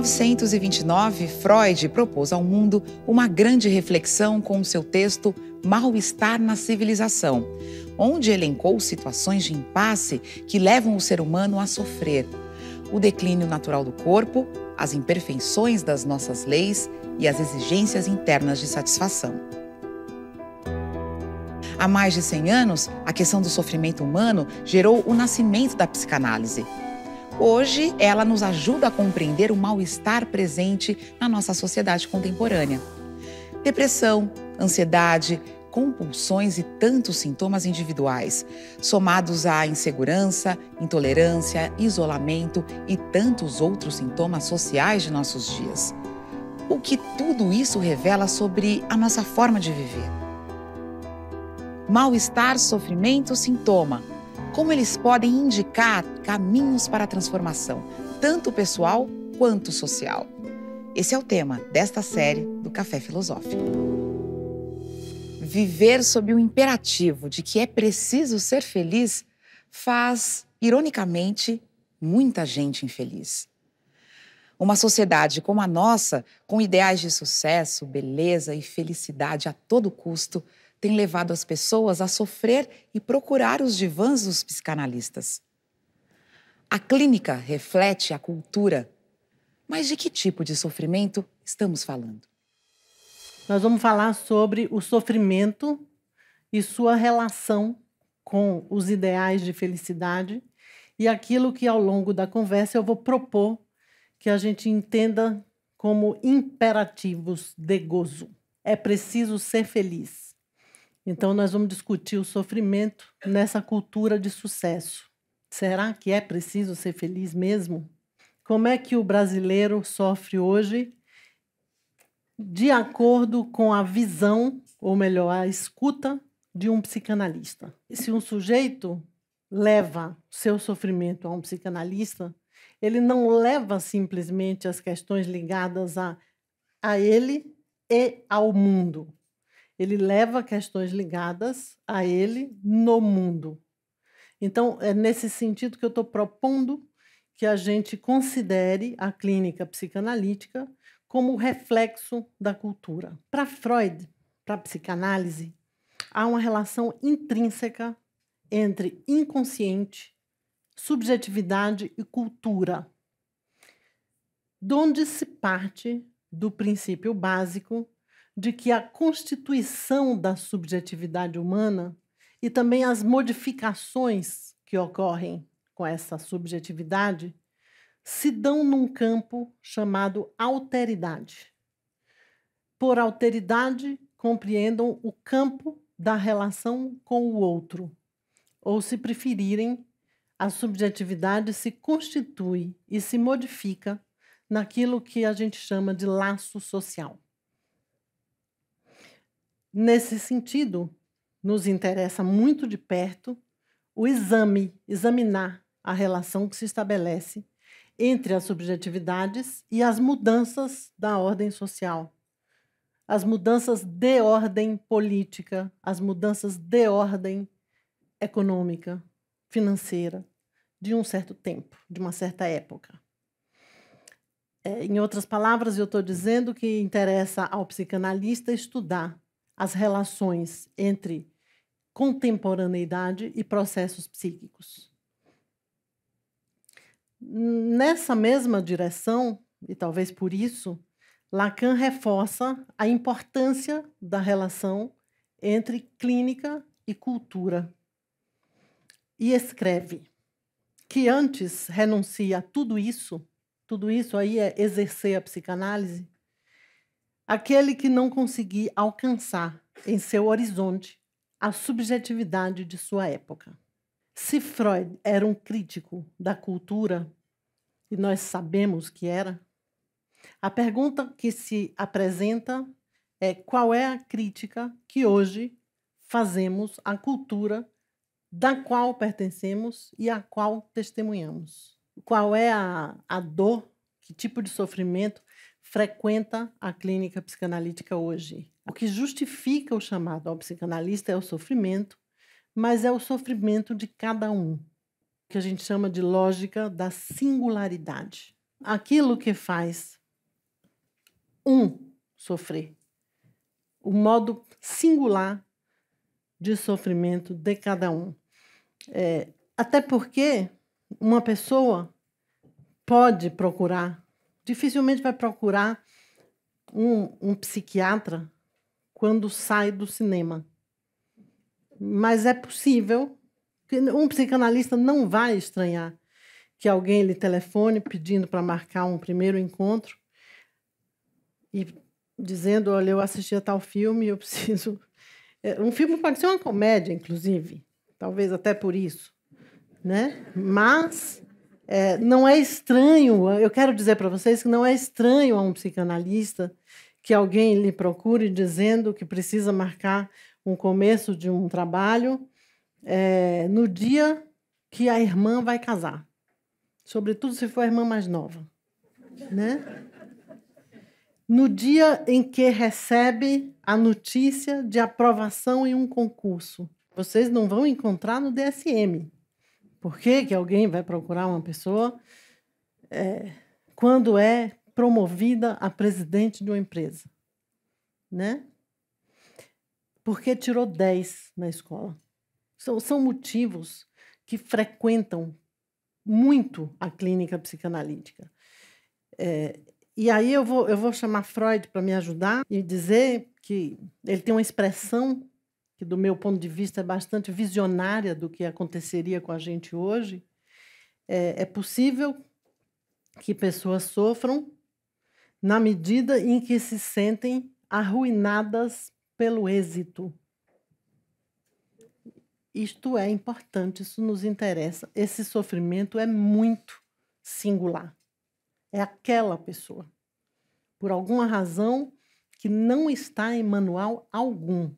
1929, Freud propôs ao mundo uma grande reflexão com seu texto Mal-Estar na Civilização, onde elencou situações de impasse que levam o ser humano a sofrer. O declínio natural do corpo, as imperfeições das nossas leis e as exigências internas de satisfação. Há mais de 100 anos, a questão do sofrimento humano gerou o nascimento da psicanálise. Hoje, ela nos ajuda a compreender o mal-estar presente na nossa sociedade contemporânea. Depressão, ansiedade, compulsões e tantos sintomas individuais, somados à insegurança, intolerância, isolamento e tantos outros sintomas sociais de nossos dias. O que tudo isso revela sobre a nossa forma de viver? Mal-estar, sofrimento, sintoma como eles podem indicar caminhos para a transformação, tanto pessoal quanto social. Esse é o tema desta série do Café Filosófico. Viver sob o imperativo de que é preciso ser feliz faz, ironicamente, muita gente infeliz. Uma sociedade como a nossa, com ideais de sucesso, beleza e felicidade a todo custo, tem levado as pessoas a sofrer e procurar os divãs dos psicanalistas. A clínica reflete a cultura. Mas de que tipo de sofrimento estamos falando? Nós vamos falar sobre o sofrimento e sua relação com os ideais de felicidade e aquilo que ao longo da conversa eu vou propor que a gente entenda como imperativos de gozo. É preciso ser feliz. Então, nós vamos discutir o sofrimento nessa cultura de sucesso. Será que é preciso ser feliz mesmo? Como é que o brasileiro sofre hoje de acordo com a visão, ou melhor, a escuta de um psicanalista? Se um sujeito leva seu sofrimento a um psicanalista, ele não leva simplesmente as questões ligadas a, a ele e ao mundo ele leva questões ligadas a ele no mundo. Então, é nesse sentido que eu estou propondo que a gente considere a clínica psicanalítica como reflexo da cultura. Para Freud, para a psicanálise, há uma relação intrínseca entre inconsciente, subjetividade e cultura, donde se parte do princípio básico de que a constituição da subjetividade humana e também as modificações que ocorrem com essa subjetividade se dão num campo chamado alteridade. Por alteridade, compreendam o campo da relação com o outro, ou, se preferirem, a subjetividade se constitui e se modifica naquilo que a gente chama de laço social. Nesse sentido, nos interessa muito de perto o exame, examinar a relação que se estabelece entre as subjetividades e as mudanças da ordem social, as mudanças de ordem política, as mudanças de ordem econômica, financeira, de um certo tempo, de uma certa época. É, em outras palavras, eu estou dizendo que interessa ao psicanalista estudar as relações entre contemporaneidade e processos psíquicos. Nessa mesma direção, e talvez por isso, Lacan reforça a importância da relação entre clínica e cultura. E escreve que antes renuncia a tudo isso, tudo isso aí é exercer a psicanálise, aquele que não conseguir alcançar em seu horizonte a subjetividade de sua época. Se Freud era um crítico da cultura, e nós sabemos que era, a pergunta que se apresenta é qual é a crítica que hoje fazemos à cultura da qual pertencemos e à qual testemunhamos. Qual é a, a dor, que tipo de sofrimento frequenta a clínica psicanalítica hoje. O que justifica o chamado ao psicanalista é o sofrimento, mas é o sofrimento de cada um, que a gente chama de lógica da singularidade. aquilo que faz um sofrer, o modo singular de sofrimento de cada um. É, até porque uma pessoa pode procurar, dificilmente vai procurar um, um psiquiatra quando sai do cinema. Mas é possível que um psicanalista não vai estranhar que alguém lhe telefone pedindo para marcar um primeiro encontro e dizendo, olha, eu assisti a tal filme, eu preciso. É, um filme pode ser uma comédia, inclusive, talvez até por isso, né? Mas é, não é estranho. Eu quero dizer para vocês que não é estranho a um psicanalista que alguém lhe procure dizendo que precisa marcar um começo de um trabalho é, no dia que a irmã vai casar, sobretudo se for a irmã mais nova, né? no dia em que recebe a notícia de aprovação em um concurso. Vocês não vão encontrar no DSM. Por que, que alguém vai procurar uma pessoa é, quando é promovida a presidente de uma empresa? Né? Porque tirou 10 na escola. São, são motivos que frequentam muito a clínica psicanalítica. É, e aí eu vou, eu vou chamar Freud para me ajudar e dizer que ele tem uma expressão que, do meu ponto de vista, é bastante visionária do que aconteceria com a gente hoje. É, é possível que pessoas sofram na medida em que se sentem arruinadas pelo êxito. Isto é importante, isso nos interessa. Esse sofrimento é muito singular é aquela pessoa. Por alguma razão que não está em manual algum.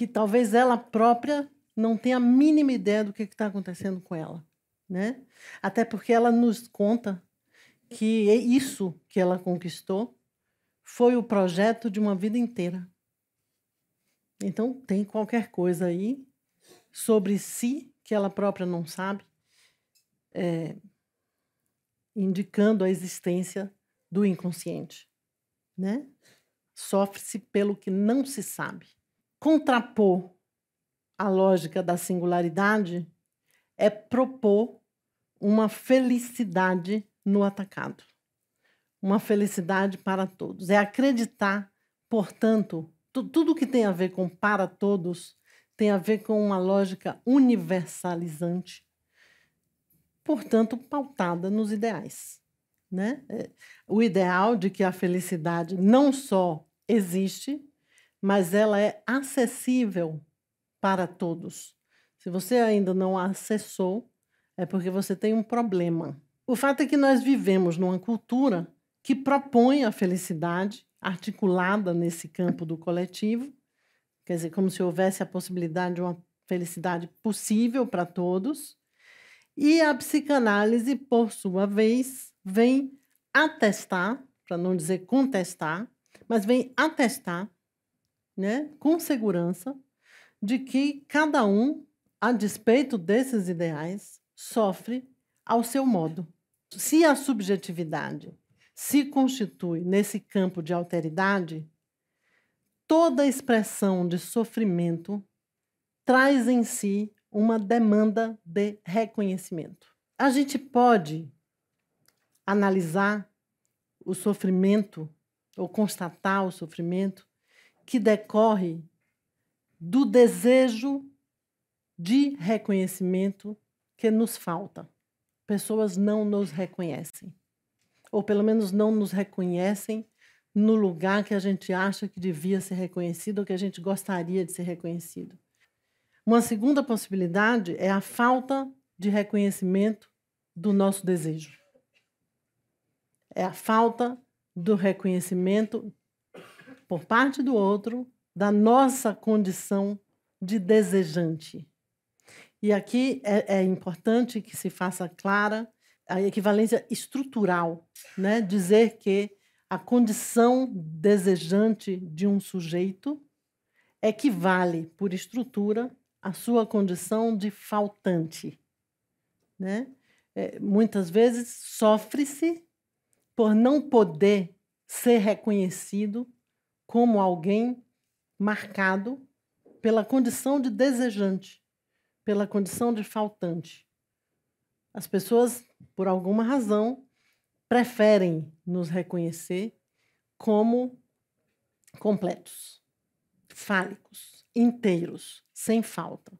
Que talvez ela própria não tenha a mínima ideia do que está acontecendo com ela. Né? Até porque ela nos conta que isso que ela conquistou foi o projeto de uma vida inteira. Então, tem qualquer coisa aí sobre si que ela própria não sabe. É, indicando a existência do inconsciente, né? Sofre-se pelo que não se sabe. Contrapor a lógica da singularidade é propor uma felicidade no atacado. Uma felicidade para todos. É acreditar, portanto, tudo que tem a ver com para todos tem a ver com uma lógica universalizante portanto, pautada nos ideais. Né? É, o ideal de que a felicidade não só existe, mas ela é acessível para todos. Se você ainda não a acessou, é porque você tem um problema. O fato é que nós vivemos numa cultura que propõe a felicidade articulada nesse campo do coletivo, quer dizer, como se houvesse a possibilidade de uma felicidade possível para todos, e a psicanálise, por sua vez, vem atestar, para não dizer contestar, mas vem atestar, né, com segurança, de que cada um, a despeito desses ideais, sofre ao seu modo. Se a subjetividade se constitui nesse campo de alteridade, toda expressão de sofrimento traz em si uma demanda de reconhecimento. A gente pode analisar o sofrimento ou constatar o sofrimento que decorre do desejo de reconhecimento que nos falta. Pessoas não nos reconhecem, ou pelo menos não nos reconhecem no lugar que a gente acha que devia ser reconhecido ou que a gente gostaria de ser reconhecido. Uma segunda possibilidade é a falta de reconhecimento do nosso desejo. É a falta do reconhecimento por parte do outro da nossa condição de desejante. E aqui é, é importante que se faça clara a equivalência estrutural, né? dizer que a condição desejante de um sujeito equivale, por estrutura, a sua condição de faltante. Né? é, muitas vezes sofre-se por não poder ser reconhecido como alguém marcado pela condição de desejante, pela condição de faltante. As pessoas, por alguma razão, preferem nos reconhecer como completos, fálicos, inteiros, sem falta.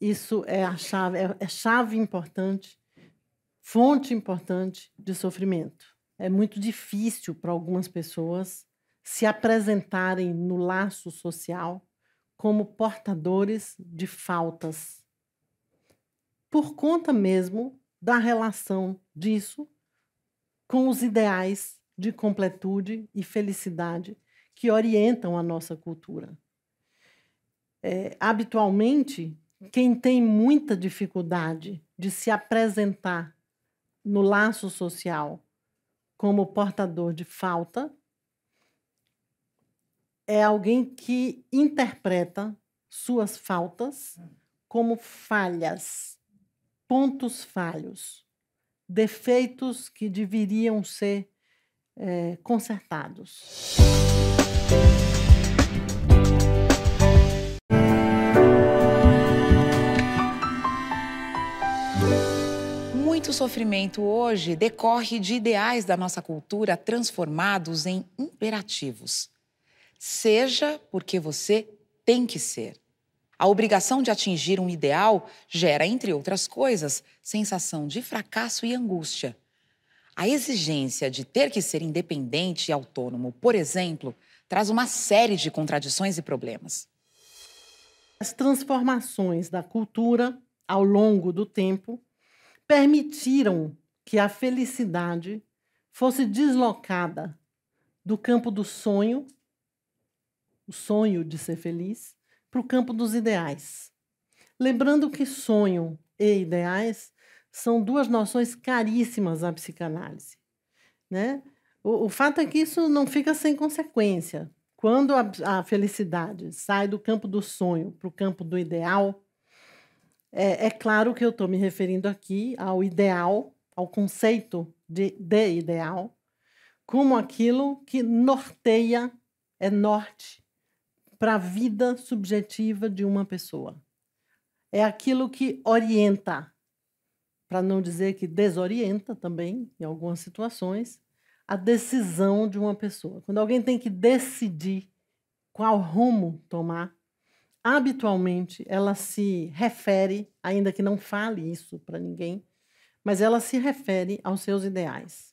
Isso é a chave, é, é chave importante, fonte importante de sofrimento. É muito difícil para algumas pessoas se apresentarem no laço social como portadores de faltas, por conta mesmo da relação disso com os ideais de completude e felicidade que orientam a nossa cultura. É, habitualmente, quem tem muita dificuldade de se apresentar no laço social como portador de falta é alguém que interpreta suas faltas como falhas, pontos falhos, defeitos que deveriam ser é, consertados. Muito sofrimento hoje decorre de ideais da nossa cultura transformados em imperativos. Seja porque você tem que ser. A obrigação de atingir um ideal gera, entre outras coisas, sensação de fracasso e angústia. A exigência de ter que ser independente e autônomo, por exemplo, traz uma série de contradições e problemas. As transformações da cultura ao longo do tempo permitiram que a felicidade fosse deslocada do campo do sonho, o sonho de ser feliz, para o campo dos ideais. Lembrando que sonho e ideais são duas noções caríssimas à psicanálise. Né? O, o fato é que isso não fica sem consequência. Quando a, a felicidade sai do campo do sonho para o campo do ideal, é, é, claro que eu estou me referindo aqui ao ideal, ao conceito de, de ideal, como aquilo que norteia, é norte para a vida subjetiva de uma pessoa. É aquilo que orienta para não dizer que desorienta também, em algumas situações, a decisão de uma pessoa. Quando alguém tem que decidir qual rumo tomar, habitualmente ela se refere, ainda que não fale isso para ninguém, mas ela se refere aos seus ideais.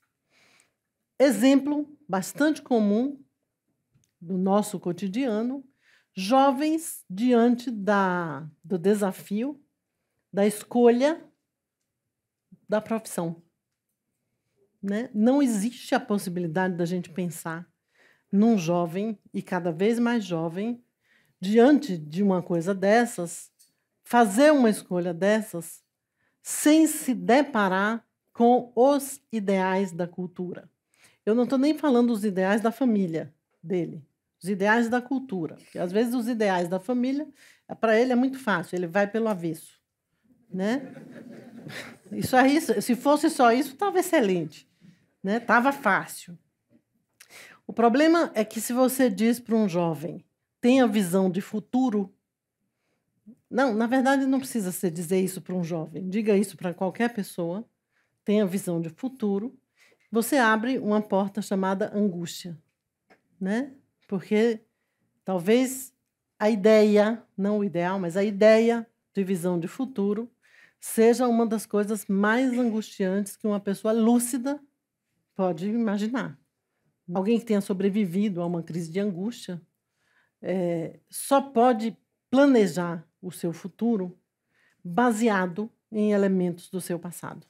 Exemplo bastante comum do nosso cotidiano, jovens diante da, do desafio da escolha da profissão. Né? Não existe a possibilidade da gente pensar num jovem, e cada vez mais jovem, diante de uma coisa dessas, fazer uma escolha dessas, sem se deparar com os ideais da cultura. Eu não estou nem falando dos ideais da família dele, os ideais da cultura. Porque às vezes os ideais da família, para ele é muito fácil, ele vai pelo avesso. Né? Isso aí, se fosse só isso, estava excelente, né? Estava fácil. O problema é que se você diz para um jovem tenha visão de futuro, não, na verdade não precisa você dizer isso para um jovem. Diga isso para qualquer pessoa. Tenha visão de futuro. Você abre uma porta chamada angústia, né? Porque talvez a ideia, não o ideal, mas a ideia de visão de futuro seja uma das coisas mais angustiantes que uma pessoa lúcida pode imaginar. Alguém que tenha sobrevivido a uma crise de angústia é, só pode planejar o seu futuro baseado em elementos do seu passado.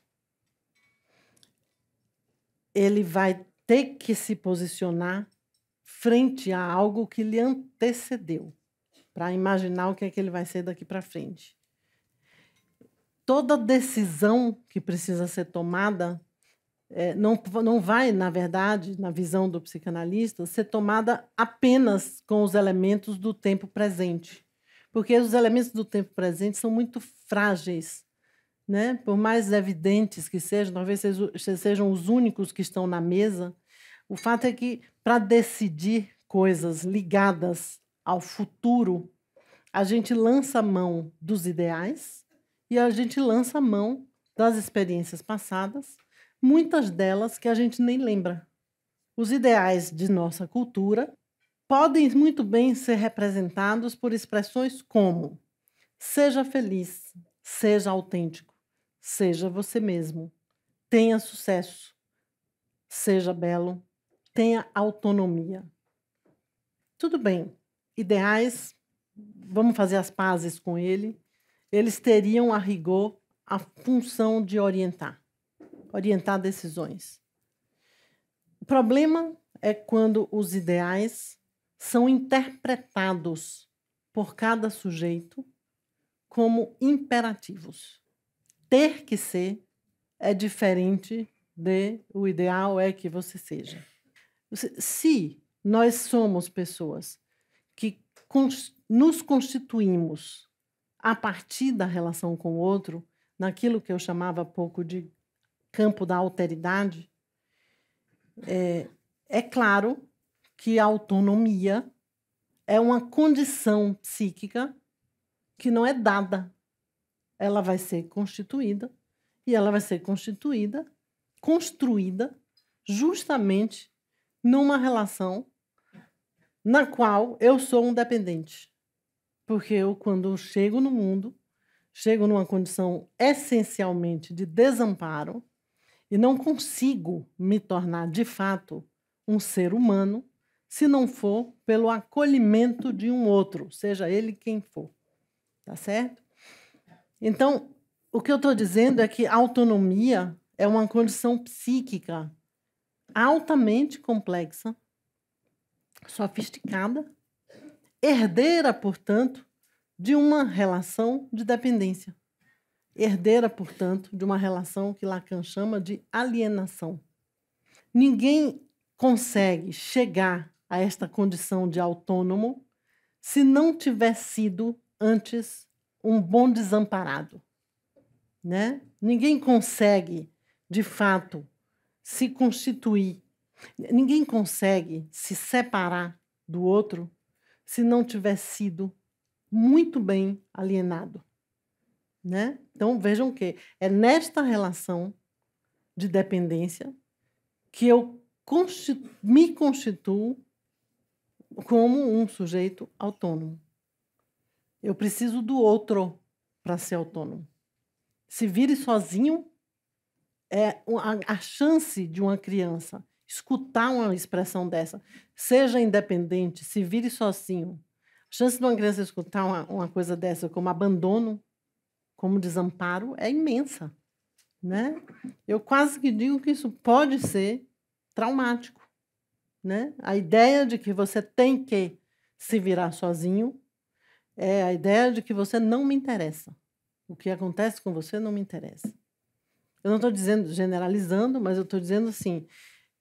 Ele vai ter que se posicionar frente a algo que lhe antecedeu, para imaginar o que é que ele vai ser daqui para frente toda decisão que precisa ser tomada é, não, não vai, na verdade, na visão do psicanalista, ser tomada apenas com os elementos do tempo presente. Porque os elementos do tempo presente são muito frágeis né? Por mais evidentes que sejam, talvez sejam os únicos que estão na mesa, o fato é que para decidir coisas ligadas ao futuro, a gente lança mão dos ideais e a gente lança mão das experiências passadas, muitas delas que a gente nem lembra. Os ideais de nossa cultura podem muito bem ser representados por expressões como seja feliz, seja autêntico, seja você mesmo, tenha sucesso, seja belo, tenha autonomia. Tudo bem, ideais, vamos fazer as pazes com ele, eles teriam a rigor a função de orientar, orientar decisões. O problema é quando os ideais são interpretados por cada sujeito como imperativos. Ter que ser é diferente de o ideal é que você seja. Se nós somos pessoas que nos constituímos a partir da relação com o outro, naquilo que eu chamava pouco de campo da alteridade, é, é claro que a autonomia é uma condição psíquica que não é dada. Ela vai ser constituída e ela vai ser constituída, construída justamente numa relação na qual eu sou um dependente. Porque eu, quando chego no mundo, chego numa condição essencialmente de desamparo e não consigo me tornar de fato um ser humano se não for pelo acolhimento de um outro, seja ele quem for. Tá certo? Então, o que eu estou dizendo é que autonomia é uma condição psíquica altamente complexa, sofisticada, herdeira, portanto, de uma relação de dependência. Herdeira, portanto, de uma relação que Lacan chama de alienação. Ninguém consegue chegar a esta condição de autônomo se não tiver sido antes um bom desamparado. Né? Ninguém consegue, de fato, se constituir, ninguém consegue se separar do outro se não tiver sido muito bem alienado. Né? Então vejam que é nesta relação de dependência que eu constitu me constituo como um sujeito autônomo. Eu preciso do outro para ser autônomo. Se vire sozinho é a, chance de uma criança escutar uma expressão dessa, seja independente, se vire sozinho, a chance de uma criança escutar uma, uma coisa dessa como abandono, como desamparo, é imensa. Né? Eu quase que digo que isso pode ser traumático. Né? A ideia de que você tem que se virar sozinho é a ideia de que você não me interessa. O que acontece com você não me interessa. Eu não estou dizendo generalizando, mas eu estou dizendo assim: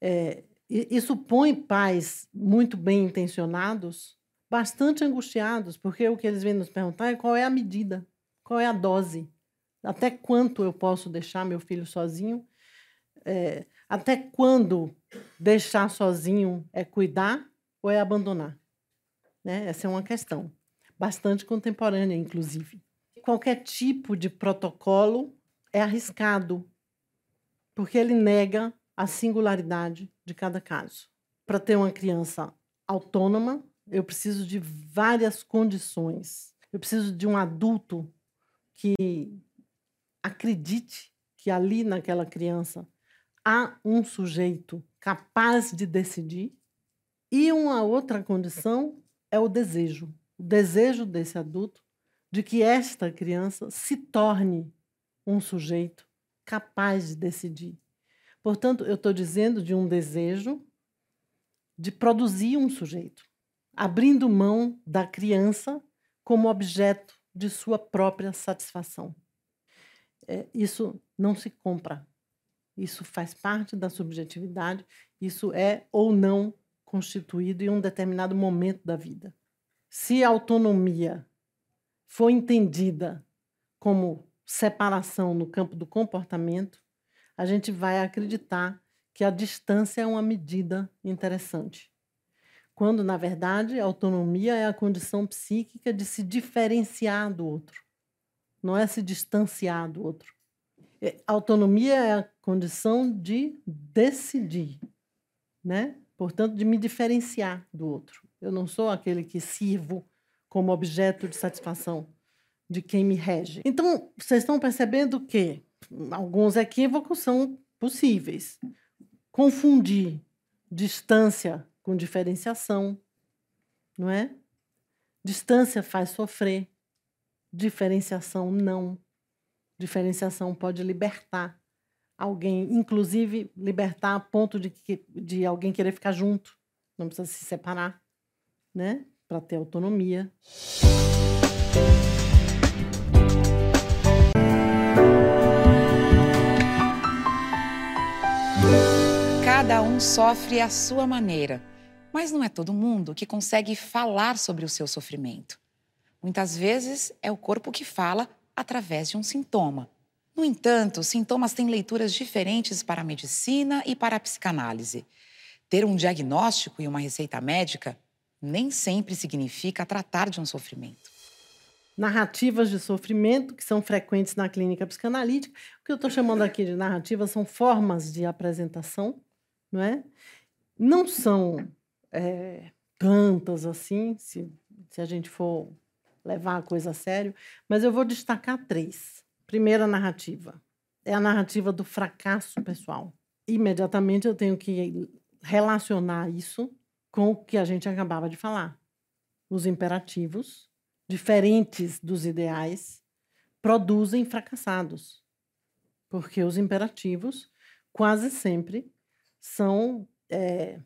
é, isso põe pais muito bem intencionados bastante angustiados, porque o que eles vêm nos perguntar é qual é a medida, qual é a dose, até quanto eu posso deixar meu filho sozinho, é, até quando deixar sozinho é cuidar ou é abandonar. Né? Essa é uma questão bastante contemporânea, inclusive. Qualquer tipo de protocolo é arriscado, porque ele nega a singularidade de cada caso. Para ter uma criança autônoma, eu preciso de várias condições. Eu preciso de um adulto que acredite que ali naquela criança há um sujeito capaz de decidir. E uma outra condição é o desejo. O desejo desse adulto de que esta criança se torne um sujeito capaz de decidir. Portanto, eu estou dizendo de um desejo de produzir um sujeito abrindo mão da criança como objeto de sua própria satisfação. É, isso não se compra. Isso faz parte da subjetividade. Isso é ou não constituído em um determinado momento da vida. Se a autonomia for entendida como separação no campo do comportamento, a gente vai acreditar que a distância é uma medida interessante. Quando, na verdade, a autonomia é a condição psíquica de se diferenciar do outro, não é se distanciar do outro. É, a autonomia é a condição de decidir, né? Portanto, de me diferenciar do outro. Eu não sou aquele que sirvo como objeto de satisfação de quem me rege. Então, vocês estão percebendo que alguns equívocos são possíveis. Confundir distância com diferenciação, não é? Distância faz sofrer, diferenciação não. Diferenciação pode libertar alguém, inclusive libertar a ponto de, que, de alguém querer ficar junto, não precisa se separar, né? Para ter autonomia. Cada um sofre à sua maneira, mas não é todo mundo que consegue falar sobre o seu sofrimento. Muitas vezes é o corpo que fala através de um sintoma. No entanto, sintomas têm leituras diferentes para a medicina e para a psicanálise. Ter um diagnóstico e uma receita médica nem sempre significa tratar de um sofrimento. Narrativas de sofrimento, que são frequentes na clínica psicanalítica. O que eu estou chamando aqui de narrativas são formas de apresentação, não é? Não são é, tantas assim, se, se a gente for levar a coisa a sério, mas eu vou destacar três. Primeira narrativa é a narrativa do fracasso pessoal. Imediatamente eu tenho que relacionar isso com o que a gente acabava de falar. Os imperativos, diferentes dos ideais, produzem fracassados. Porque os imperativos quase sempre são, é,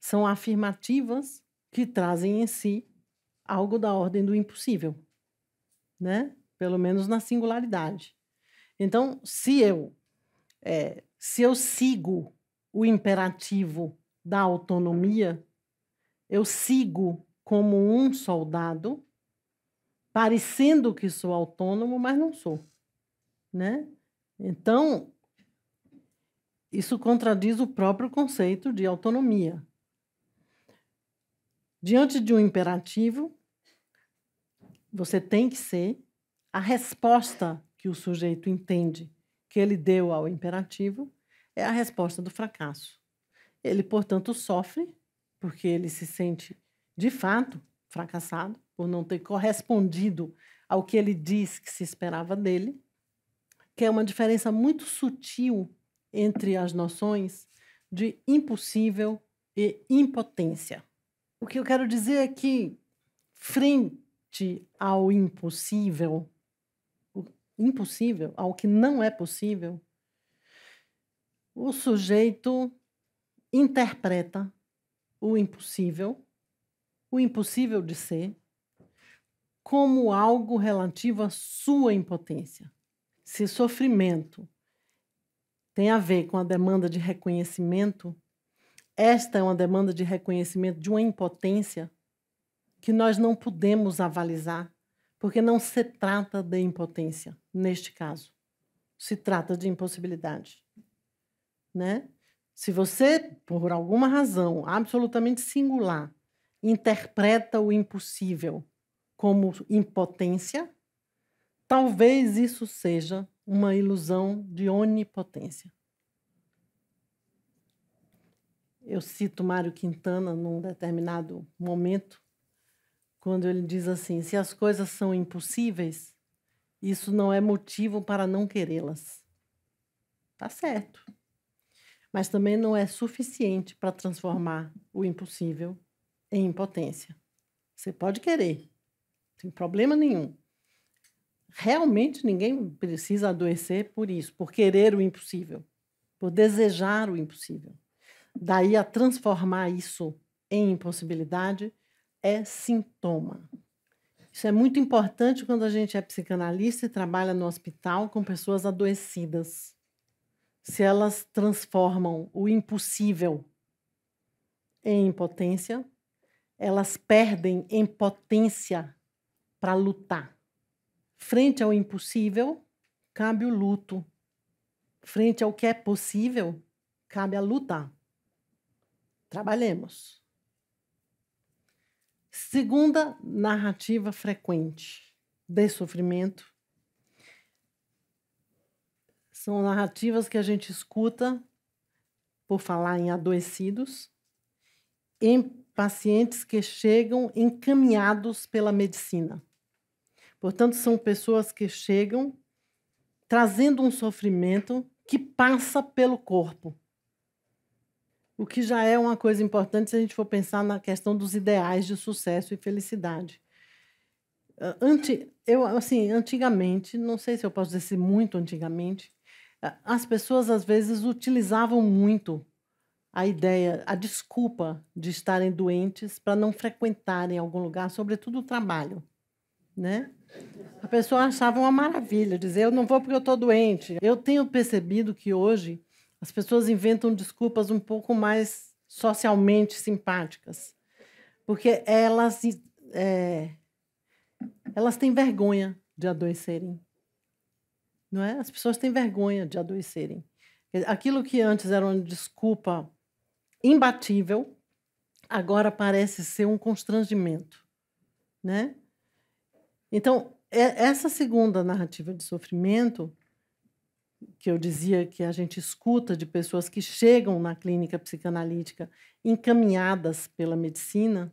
são afirmativas que trazem em si algo da ordem do impossível, né? Pelo menos na singularidade. Então, se eu é, se eu sigo o imperativo da autonomia, eu sigo como um soldado, parecendo que sou autônomo, mas não sou, né? Então, isso contradiz o próprio conceito de autonomia. Diante de um imperativo, você tem que ser a resposta que o sujeito entende que ele deu ao imperativo é a resposta do fracasso. Ele, portanto, sofre porque ele se sente de fato fracassado por não ter correspondido ao que ele diz que se esperava dele, que é uma diferença muito sutil entre as noções de impossível e impotência. O que eu quero dizer é que, frente ao impossível, impossível, ao que não é possível, o sujeito interpreta o impossível, o impossível de ser, como algo relativo à sua impotência. Se sofrimento tem a ver com a demanda de reconhecimento, esta é uma demanda de reconhecimento de uma impotência que nós não podemos avalizar, porque não se trata de impotência, neste caso. Se trata de impossibilidade. Né? Se você, por alguma razão absolutamente singular, interpreta o impossível como impotência, talvez isso seja uma ilusão de onipotência. Eu cito Mário Quintana num determinado momento, quando ele diz assim: se as coisas são impossíveis, isso não é motivo para não querê-las. Tá certo. Mas também não é suficiente para transformar o impossível em impotência. Você pode querer, sem problema nenhum. Realmente ninguém precisa adoecer por isso, por querer o impossível, por desejar o impossível. Daí a transformar isso em impossibilidade é sintoma. Isso é muito importante quando a gente é psicanalista e trabalha no hospital com pessoas adoecidas. Se elas transformam o impossível em impotência, elas perdem em potência para lutar. Frente ao impossível, cabe o luto. Frente ao que é possível, cabe a luta. Trabalhemos. Segunda narrativa frequente de sofrimento são narrativas que a gente escuta por falar em adoecidos, em pacientes que chegam encaminhados pela medicina. Portanto, são pessoas que chegam trazendo um sofrimento que passa pelo corpo. O que já é uma coisa importante se a gente for pensar na questão dos ideais de sucesso e felicidade. Ah, eu, assim, antigamente, não sei se eu posso dizer muito antigamente, as pessoas às vezes utilizavam muito a ideia, a desculpa de estarem doentes para não frequentarem algum lugar, sobretudo o trabalho, né? A pessoa achava uma maravilha dizer eu não vou porque eu estou doente. Eu tenho percebido que hoje as pessoas inventam desculpas um pouco mais socialmente simpáticas, porque elas é, elas têm vergonha de adoecerem não é? As pessoas têm vergonha de adoecerem. Aquilo que antes era uma desculpa imbatível, agora parece ser um constrangimento, né? Então, essa segunda narrativa de sofrimento, que eu dizia que a gente escuta de pessoas que chegam na clínica psicanalítica encaminhadas pela medicina,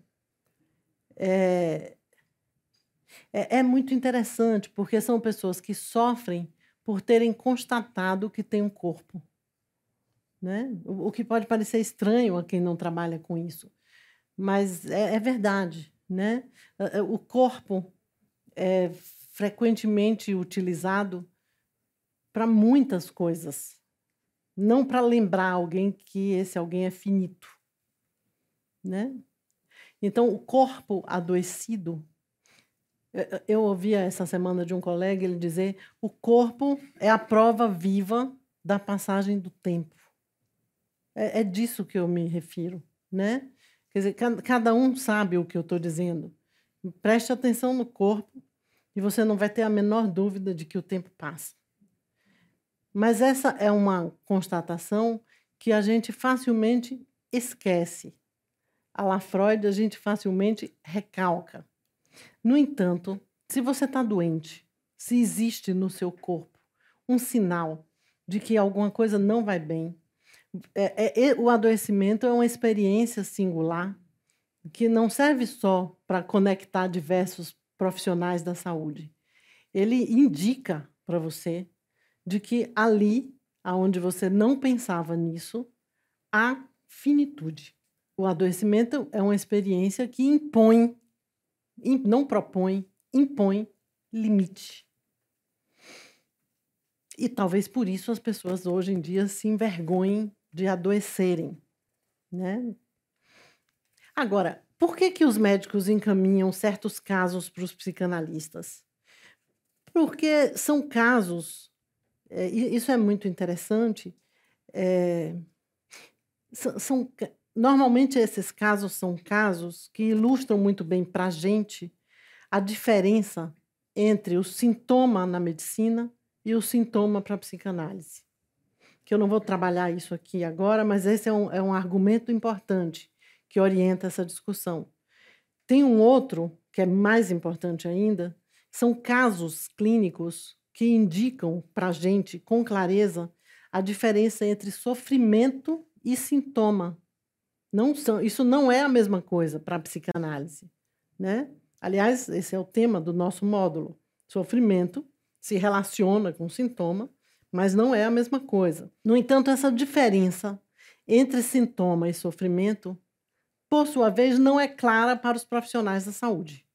é, é, é muito interessante, porque são pessoas que sofrem por terem constatado que tem um corpo. Né? O, o que pode parecer estranho a quem não trabalha com isso, mas é, é verdade. Né? O corpo é frequentemente utilizado para muitas coisas, não para lembrar alguém que esse alguém é finito. Né? Então, o corpo adoecido eu ouvia essa semana de um colega ele dizer: o corpo é a prova viva da passagem do tempo. É, é disso que eu me refiro, né? Quer dizer, cada um sabe o que eu estou dizendo. Preste atenção no corpo e você não vai ter a menor dúvida de que o tempo passa. Mas essa é uma constatação que a gente facilmente esquece. A la Freud, a gente facilmente recalca. No entanto, se você está doente, se existe no seu corpo um sinal de que alguma coisa não vai bem, é, é, o adoecimento é uma experiência singular que não serve só para conectar diversos profissionais da saúde. Ele indica para você de que ali, aonde você não pensava nisso, há finitude. O adoecimento é uma experiência que impõe não propõe, impõe limite. E talvez por isso as pessoas hoje em dia se envergonhem de adoecerem, né? Agora, por que que os médicos encaminham certos casos para os psicanalistas? Porque são casos, é, isso é muito interessante, é, são, são Normalmente, esses casos são casos que ilustram muito bem para a gente a diferença entre o sintoma na medicina e o sintoma para a psicanálise. Que eu não vou trabalhar isso aqui agora, mas esse é um, é um argumento importante que orienta essa discussão. Tem um outro, que é mais importante ainda, são casos clínicos que indicam para a gente com clareza a diferença entre sofrimento e sintoma não são, isso não é a mesma coisa para a psicanálise, né? Aliás, esse é o tema do nosso módulo. Sofrimento se relaciona com sintoma, mas não é a mesma coisa. No entanto, essa diferença entre sintoma e sofrimento, por sua vez, não é clara para os profissionais da saúde.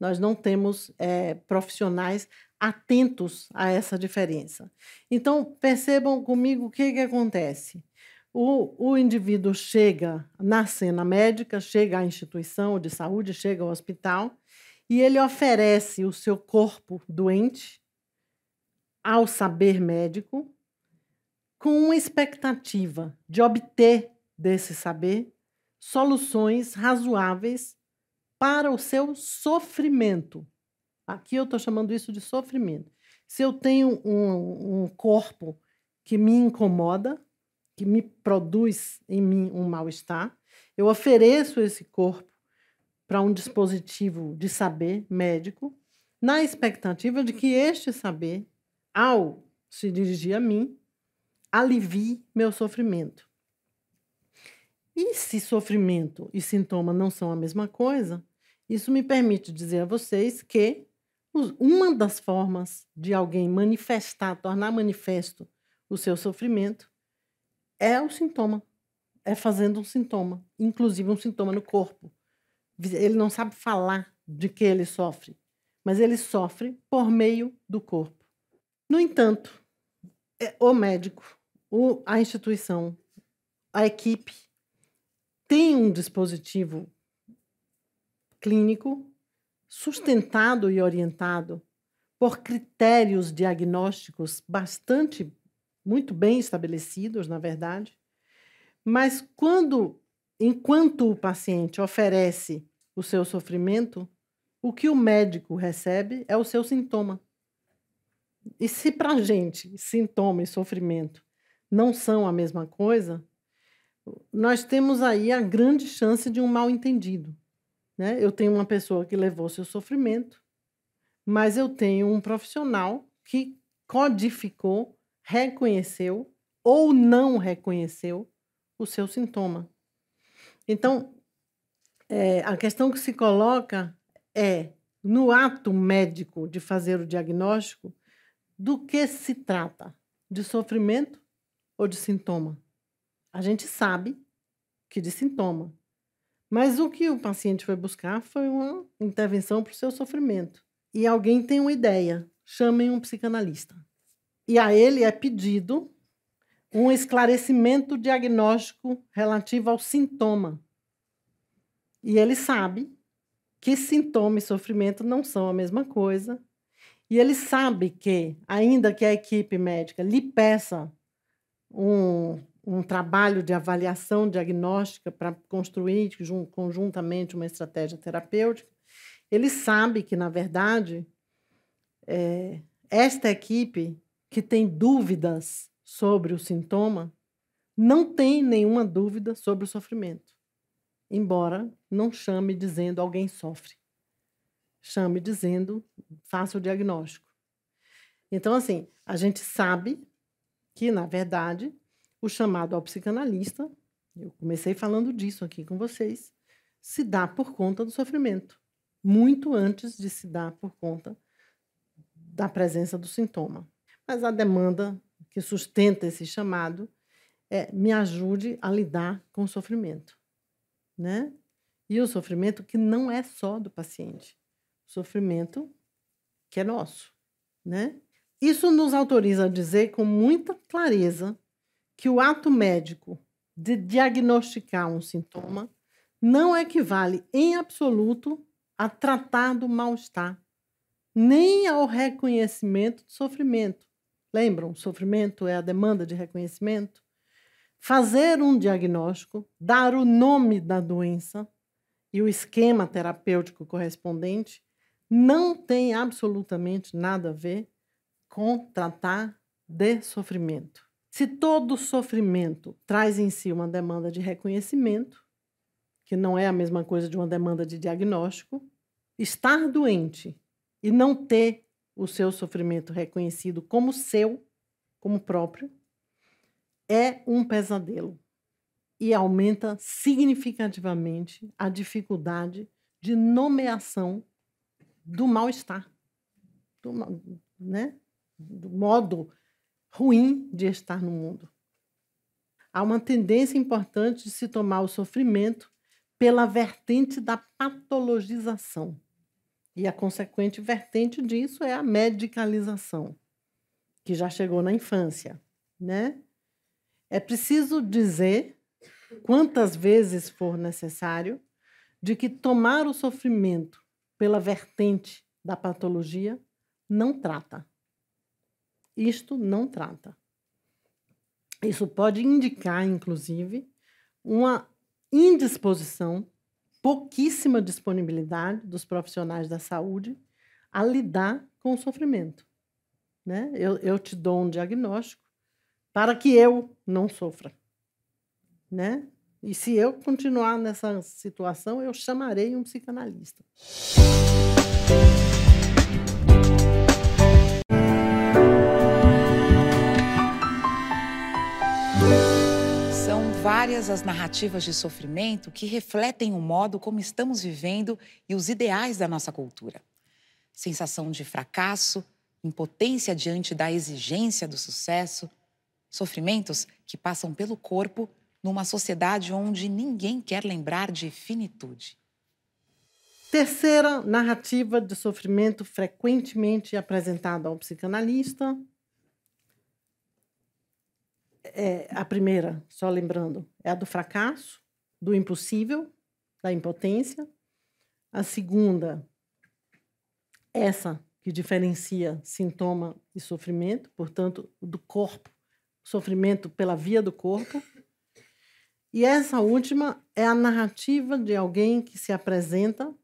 Nós não temos é, profissionais atentos a essa diferença. Então, percebam comigo o que, que acontece. O, o indivíduo chega na cena médica, chega à instituição de saúde, chega ao hospital e ele oferece o seu corpo doente ao saber médico com uma expectativa de obter desse saber soluções razoáveis para o seu sofrimento. Aqui eu estou chamando isso de sofrimento. Se eu tenho um, um corpo que me incomoda, que me produz em mim um mal-estar, eu ofereço esse corpo para um dispositivo de saber médico, na expectativa de que este saber, ao se dirigir a mim, alivie meu sofrimento. E se sofrimento e sintoma não são a mesma coisa, isso me permite dizer a vocês que uma das formas de alguém manifestar, tornar manifesto o seu sofrimento é o sintoma, é fazendo um sintoma, inclusive um sintoma no corpo. Ele não sabe falar de que ele sofre, mas ele sofre por meio do corpo. No entanto, é o médico, a instituição, a equipe tem um dispositivo clínico sustentado e orientado por critérios diagnósticos bastante muito bem estabelecidos, na verdade. Mas quando enquanto o paciente oferece o seu sofrimento, o que o médico recebe é o seu sintoma. E se para a gente sintoma e sofrimento não são a mesma coisa, nós temos aí a grande chance de um mal entendido. Né? Eu tenho uma pessoa que levou seu sofrimento, mas eu tenho um profissional que codificou, reconheceu ou não reconheceu o seu sintoma. Então, é, a questão que se coloca é, no ato médico de fazer o diagnóstico, do que se trata? De sofrimento ou de sintoma? A gente sabe que de sintoma. Mas o que o paciente foi buscar foi uma intervenção para o seu sofrimento. E alguém tem uma ideia, chamem um psicanalista. E a ele é pedido um esclarecimento diagnóstico relativo ao sintoma. E ele sabe que sintoma e sofrimento não são a mesma coisa. E ele sabe que, ainda que a equipe médica lhe peça um um trabalho de avaliação diagnóstica para construir conjuntamente uma estratégia terapêutica, ele sabe que, na verdade, é, esta equipe que tem dúvidas sobre o sintoma não tem nenhuma dúvida sobre o sofrimento, embora não chame dizendo alguém sofre. Chame dizendo faça o diagnóstico. Então, assim, a gente sabe que, na verdade, o chamado ao psicanalista, eu comecei falando disso aqui com vocês, se dá por conta do sofrimento, muito antes de se dar por conta da presença do sintoma. Mas a demanda que sustenta esse chamado é me ajude a lidar com o sofrimento, né? E o sofrimento que não é só do paciente, o sofrimento que é nosso, né? Isso nos autoriza a dizer com muita clareza que o ato médico de diagnosticar um sintoma não equivale em absoluto a tratar do mal-estar, nem ao reconhecimento do sofrimento. Lembram? Sofrimento é a demanda de reconhecimento. Fazer um diagnóstico, dar o nome da doença e o esquema terapêutico correspondente não tem absolutamente nada a ver com tratar de sofrimento. Se todo sofrimento traz em si uma demanda de reconhecimento, que não é a mesma coisa de uma demanda de diagnóstico, estar doente e não ter o seu sofrimento reconhecido como seu, como próprio, é um pesadelo e aumenta significativamente a dificuldade de nomeação do mal-estar, do, né? do modo ruim de estar no mundo. Há uma tendência importante de se tomar o sofrimento pela vertente da patologização. E a consequente vertente disso é a medicalização, que já chegou na infância, né? É preciso dizer quantas vezes for necessário de que tomar o sofrimento pela vertente da patologia não trata. Isto não trata. Isso pode indicar, inclusive, uma indisposição, pouquíssima disponibilidade dos profissionais da saúde a lidar com o sofrimento. Né? Eu, eu te dou um diagnóstico para que eu não sofra. Né? E se eu continuar nessa situação, eu chamarei um psicanalista. Várias as narrativas de sofrimento que refletem o modo como estamos vivendo e os ideais da nossa cultura. Sensação de fracasso, impotência diante da exigência do sucesso, sofrimentos que passam pelo corpo numa sociedade onde ninguém quer lembrar de finitude. Terceira narrativa de sofrimento frequentemente apresentada ao psicanalista. É, a primeira, só lembrando, é a do fracasso, do impossível, da impotência. A segunda, essa que diferencia sintoma e sofrimento, portanto, do corpo, sofrimento pela via do corpo. E essa última é a narrativa de alguém que se apresenta,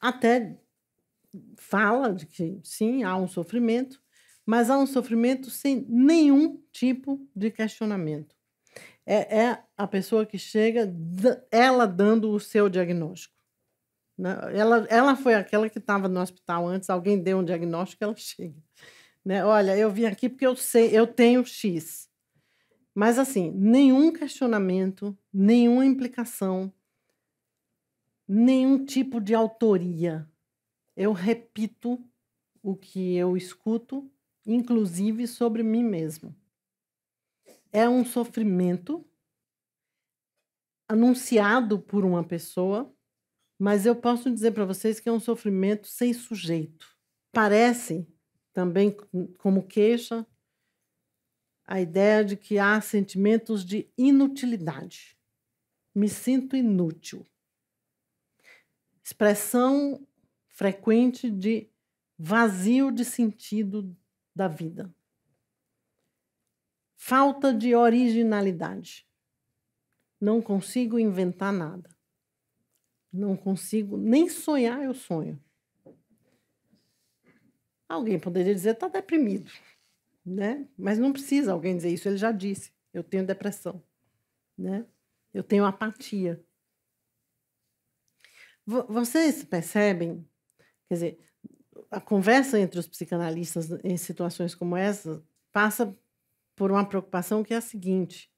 até fala de que sim, há um sofrimento, mas há um sofrimento sem nenhum tipo de questionamento. É, é a pessoa que chega, ela dando o seu diagnóstico. Né? Ela, ela foi aquela que estava no hospital antes, alguém deu um diagnóstico, ela chega. Né? Olha, eu vim aqui porque eu sei, eu tenho X. Mas, assim, nenhum questionamento, nenhuma implicação, nenhum tipo de autoria. Eu repito o que eu escuto, inclusive sobre mim mesmo. É um sofrimento anunciado por uma pessoa, mas eu posso dizer para vocês que é um sofrimento sem sujeito. Parece também como queixa, a ideia de que há sentimentos de inutilidade. Me sinto inútil. Expressão frequente de vazio de sentido da vida. Falta de originalidade. Não consigo inventar nada. Não consigo nem sonhar, eu sonho. Alguém poderia dizer, está deprimido né? Mas não precisa alguém dizer isso, ele já disse. Eu tenho depressão, né? Eu tenho apatia. Vocês percebem, quer dizer, a conversa entre os psicanalistas em situações como essa passa por uma preocupação que é a seguinte: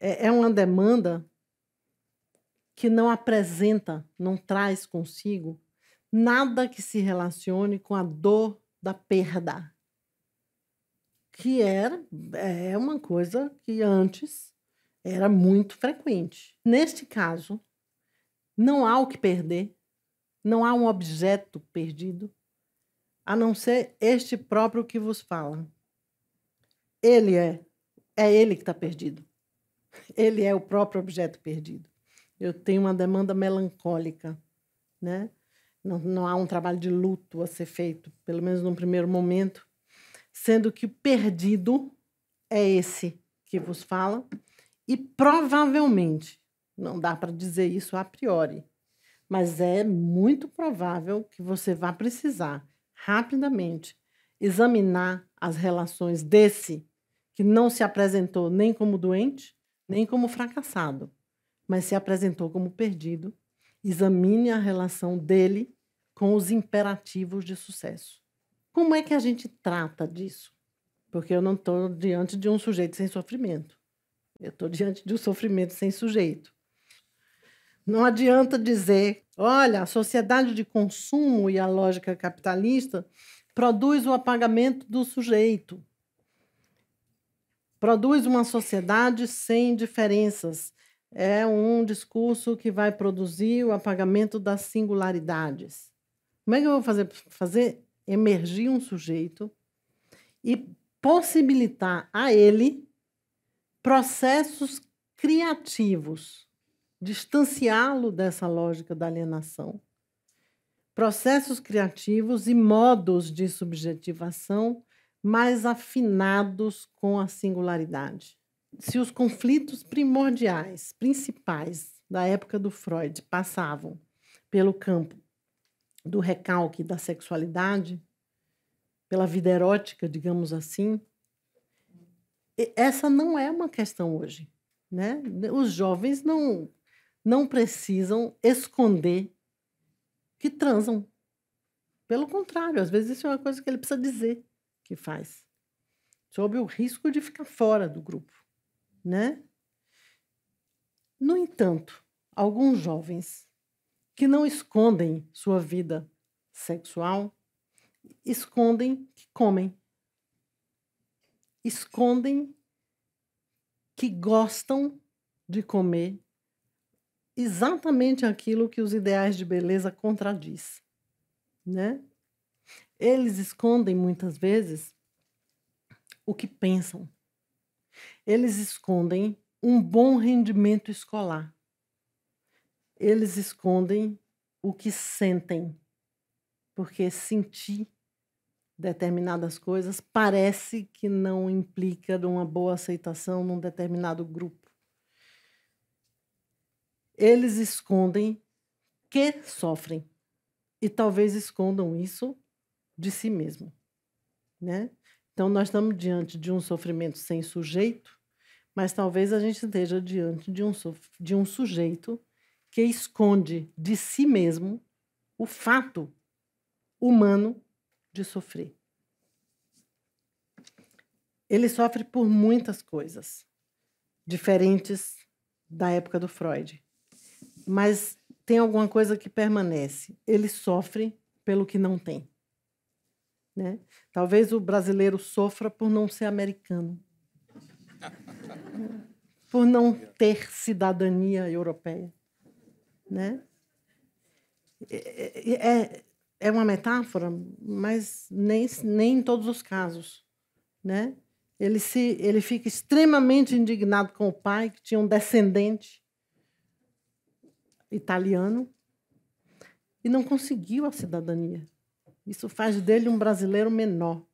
é, é uma demanda que não apresenta, não traz consigo nada que se relacione com a dor da perda que era é uma coisa que antes era muito frequente. Neste caso, não há o que perder, não há um objeto perdido, a não ser este próprio que vos fala. Ele é, é ele que está perdido. Ele é o próprio objeto perdido. Eu tenho uma demanda melancólica, né? Não, não há um trabalho de luto a ser feito, pelo menos num primeiro momento sendo que o perdido é esse que vos fala, e provavelmente, não dá para dizer isso a priori, mas é muito provável que você vá precisar rapidamente examinar as relações desse que não se apresentou nem como doente, nem como fracassado, mas se apresentou como perdido. Examine a relação dele com os imperativos de sucesso. Como é que a gente trata disso? Porque eu não estou diante de um sujeito sem sofrimento. Eu estou diante de um sofrimento sem sujeito. Não adianta dizer, olha, a sociedade de consumo e a lógica capitalista produz o apagamento do sujeito. Produz uma sociedade sem diferenças. É um discurso que vai produzir o apagamento das singularidades. Como é que eu vou fazer? Fazer emergir um sujeito e possibilitar a ele processos criativos, distanciá-lo dessa lógica da alienação, processos criativos e modos de subjetivação mais afinados com a singularidade. Se os conflitos primordiais, principais da época do Freud passavam pelo campo do recalque da sexualidade, pela vida erótica, digamos assim, essa não é uma questão hoje. Né? Os jovens não, não precisam esconder que transam. Pelo contrário, às vezes isso é uma coisa que ele precisa dizer que faz, sob o risco de ficar fora do grupo, né? No entanto, alguns jovens que não escondem sua vida sexual escondem que comem, escondem que gostam de comer exatamente aquilo que os ideais de beleza contradiz, né? Eles escondem muitas vezes o que pensam. Eles escondem um bom rendimento escolar. Eles escondem o que sentem, porque sentir determinadas coisas parece que não implica uma boa aceitação num determinado grupo. Eles escondem que sofrem e talvez escondam isso de si mesmo, né? Então nós estamos diante de um sofrimento sem sujeito, mas talvez a gente esteja diante de um, de um sujeito que esconde de si mesmo o fato humano de sofrer. Ele sofre por muitas coisas diferentes da época do Freud. Mas tem alguma coisa que permanece. Ele sofre pelo que não tem. Né? Talvez o brasileiro sofra por não ser americano, por não ter cidadania europeia. Né? É, é, é é uma metáfora, mas nem, nem em todos os casos, né? Ele se ele fica extremamente indignado com o pai que tinha um descendente italiano e não conseguiu a cidadania. Isso faz dele um brasileiro menor,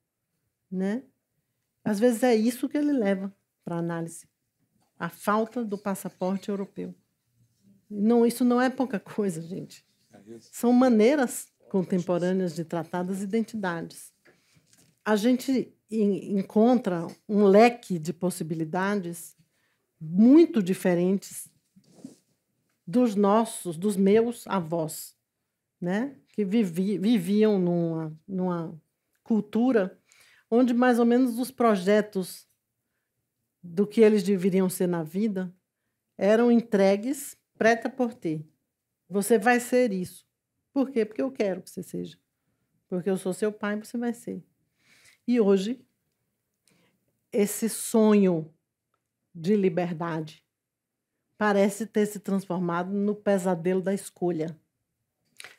né? Às vezes é isso que ele leva para análise, a falta do passaporte europeu. Não, isso não é pouca coisa, gente. São maneiras contemporâneas de tratar das identidades. A gente encontra um leque de possibilidades muito diferentes dos nossos, dos meus avós, né? que vivi, viviam numa, numa cultura onde mais ou menos os projetos do que eles deveriam ser na vida eram entregues preta por ter. Você vai ser isso. Por quê? Porque eu quero que você seja. Porque eu sou seu pai, você vai ser. E hoje, esse sonho de liberdade parece ter se transformado no pesadelo da escolha.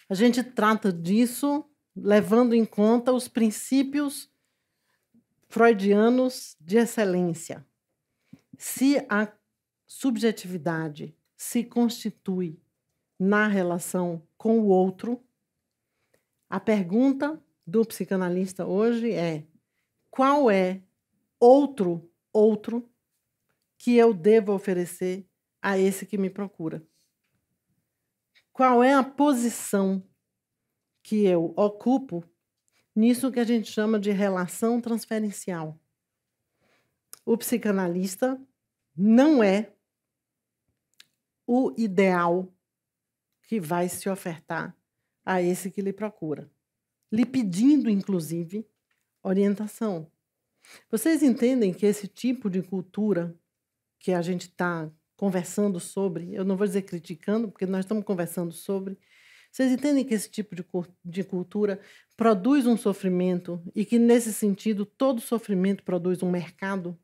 A gente trata disso levando em conta os princípios freudianos de excelência. Se a subjetividade se constitui na relação com o outro, a pergunta do psicanalista hoje é: qual é outro outro que eu devo oferecer a esse que me procura? Qual é a posição que eu ocupo nisso que a gente chama de relação transferencial? O psicanalista não é o ideal que vai se ofertar a esse que lhe procura, lhe pedindo, inclusive, orientação. Vocês entendem que esse tipo de cultura que a gente está conversando sobre, eu não vou dizer criticando, porque nós estamos conversando sobre, vocês entendem que esse tipo de, de cultura produz um sofrimento e que, nesse sentido, todo sofrimento produz um mercado?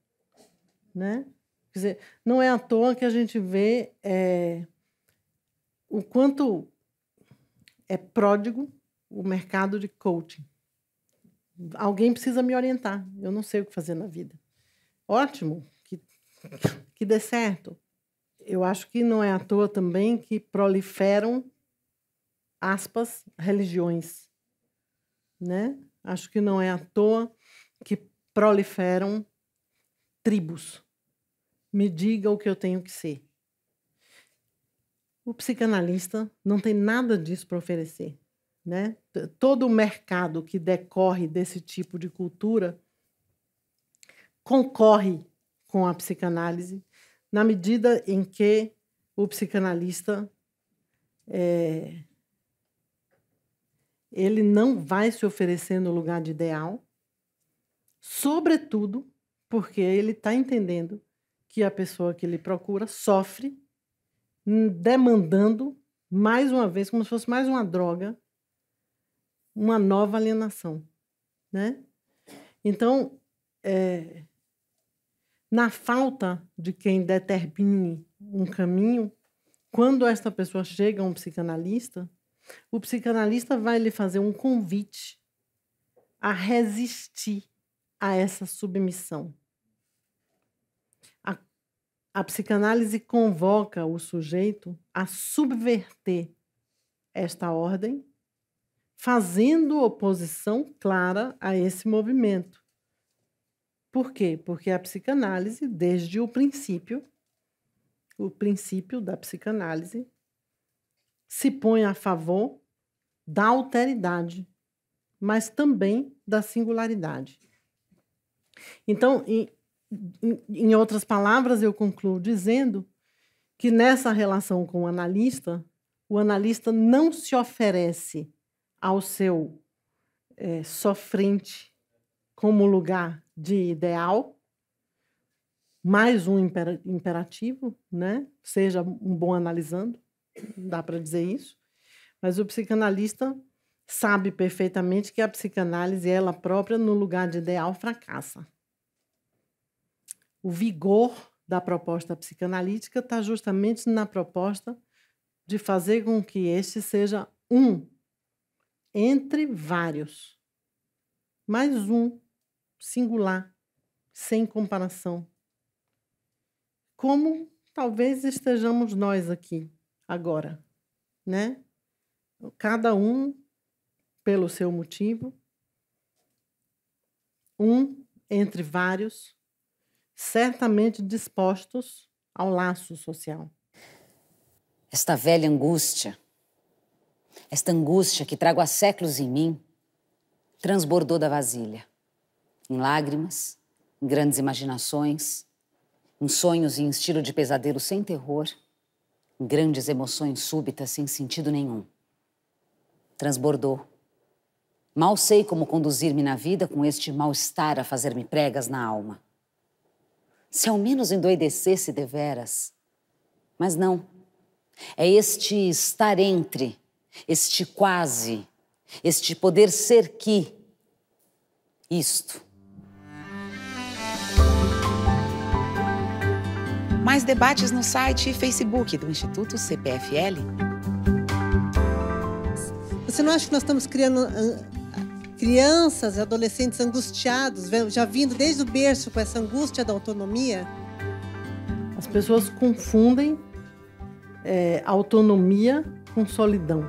Né? Quer dizer, não é à toa que a gente vê é, o quanto é pródigo o mercado de coaching. Alguém precisa me orientar. Eu não sei o que fazer na vida. Ótimo, que, que dê certo. Eu acho que não é à toa também que proliferam, aspas, religiões. Né? Acho que não é à toa que proliferam tribos. Me diga o que eu tenho que ser. O psicanalista não tem nada disso para oferecer. né? Todo o mercado que decorre desse tipo de cultura concorre com a psicanálise na medida em que o psicanalista é, ele não vai se oferecer no lugar de ideal, sobretudo porque ele está entendendo que a pessoa que ele procura sofre, demandando, mais uma vez, como se fosse mais uma droga, uma nova alienação. Né? Então, é, na falta de quem determine um caminho, quando esta pessoa chega a um psicanalista, o psicanalista vai lhe fazer um convite a resistir a essa submissão. A, a psicanálise convoca o sujeito a subverter esta ordem, fazendo oposição clara a esse movimento. Por quê? Porque a psicanálise, desde o princípio, o princípio da psicanálise, se põe a favor da alteridade, mas também da singularidade. Então, em, em outras palavras, eu concluo dizendo que nessa relação com o analista, o analista não se oferece ao seu é, sofrente como lugar de ideal, mais um imperativo, né? seja um bom analisando, dá para dizer isso. Mas o psicanalista sabe perfeitamente que a psicanálise, ela própria, no lugar de ideal, fracassa. O vigor da proposta psicanalítica está justamente na proposta de fazer com que este seja um entre vários. Mais um, singular, sem comparação. Como talvez estejamos nós aqui agora, né? Cada um pelo seu motivo, um entre vários, certamente dispostos ao laço social. Esta velha angústia, esta angústia que trago há séculos em mim, transbordou da vasilha, em lágrimas, em grandes imaginações, em sonhos em estilo de pesadelo sem terror grandes emoções súbitas sem sentido nenhum. Transbordou. Mal sei como conduzir-me na vida com este mal-estar a fazer-me pregas na alma. Se ao menos endoidecesse deveras. Mas não. É este estar entre, este quase, este poder ser que. Isto Mais debates no site e Facebook do Instituto CPFL. Você não acha que nós estamos criando ah, crianças e adolescentes angustiados, já vindo desde o berço com essa angústia da autonomia? As pessoas confundem é, autonomia com solidão.